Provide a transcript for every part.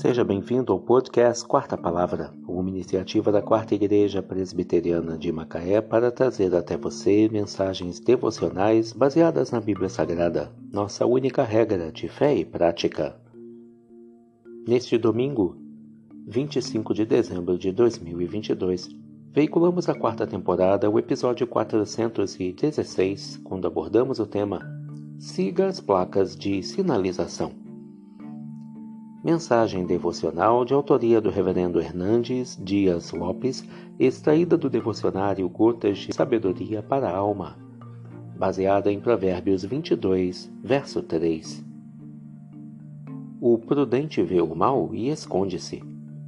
Seja bem-vindo ao podcast Quarta Palavra, uma iniciativa da Quarta Igreja Presbiteriana de Macaé para trazer até você mensagens devocionais baseadas na Bíblia Sagrada, nossa única regra de fé e prática. Neste domingo, 25 de dezembro de 2022, veiculamos a quarta temporada, o episódio 416, quando abordamos o tema Siga as placas de sinalização. Mensagem devocional de autoria do Reverendo Hernandes Dias Lopes, extraída do devocionário Gotas de Sabedoria para a Alma, baseada em Provérbios 22, verso 3. O prudente vê o mal e esconde-se,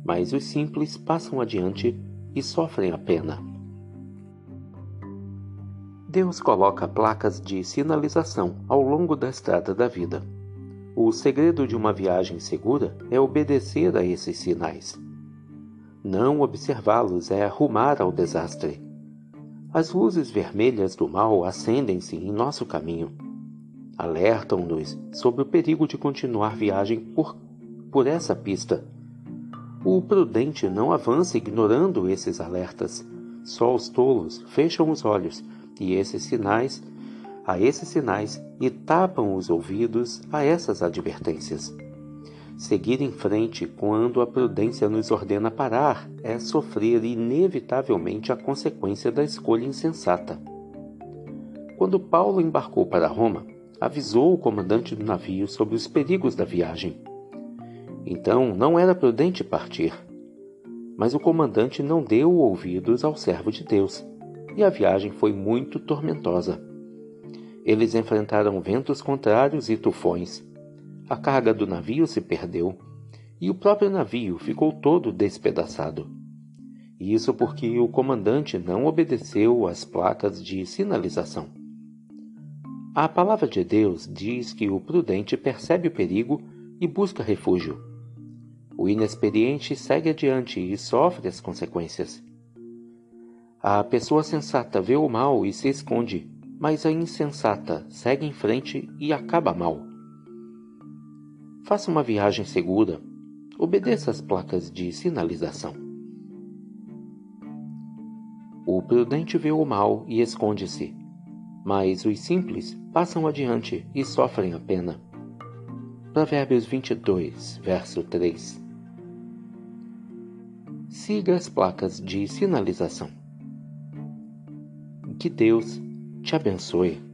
mas os simples passam adiante e sofrem a pena. Deus coloca placas de sinalização ao longo da estrada da vida. O segredo de uma viagem segura é obedecer a esses sinais. Não observá-los é arrumar ao desastre. As luzes vermelhas do mal acendem-se em nosso caminho. Alertam-nos sobre o perigo de continuar viagem por, por essa pista. O prudente não avança ignorando esses alertas. Só os tolos fecham os olhos e esses sinais a esses sinais e tapam os ouvidos a essas advertências. Seguir em frente quando a prudência nos ordena parar é sofrer inevitavelmente a consequência da escolha insensata. Quando Paulo embarcou para Roma, avisou o comandante do navio sobre os perigos da viagem. Então não era prudente partir. Mas o comandante não deu ouvidos ao servo de Deus, e a viagem foi muito tormentosa. Eles enfrentaram ventos contrários e tufões. A carga do navio se perdeu e o próprio navio ficou todo despedaçado. Isso porque o comandante não obedeceu às placas de sinalização. A palavra de Deus diz que o prudente percebe o perigo e busca refúgio. O inexperiente segue adiante e sofre as consequências. A pessoa sensata vê o mal e se esconde, mas a insensata segue em frente e acaba mal. Faça uma viagem segura. Obedeça as placas de sinalização. O prudente vê o mal e esconde-se, mas os simples passam adiante e sofrem a pena. Provérbios 22, verso 3. Siga as placas de sinalização. Que Deus te abençoe.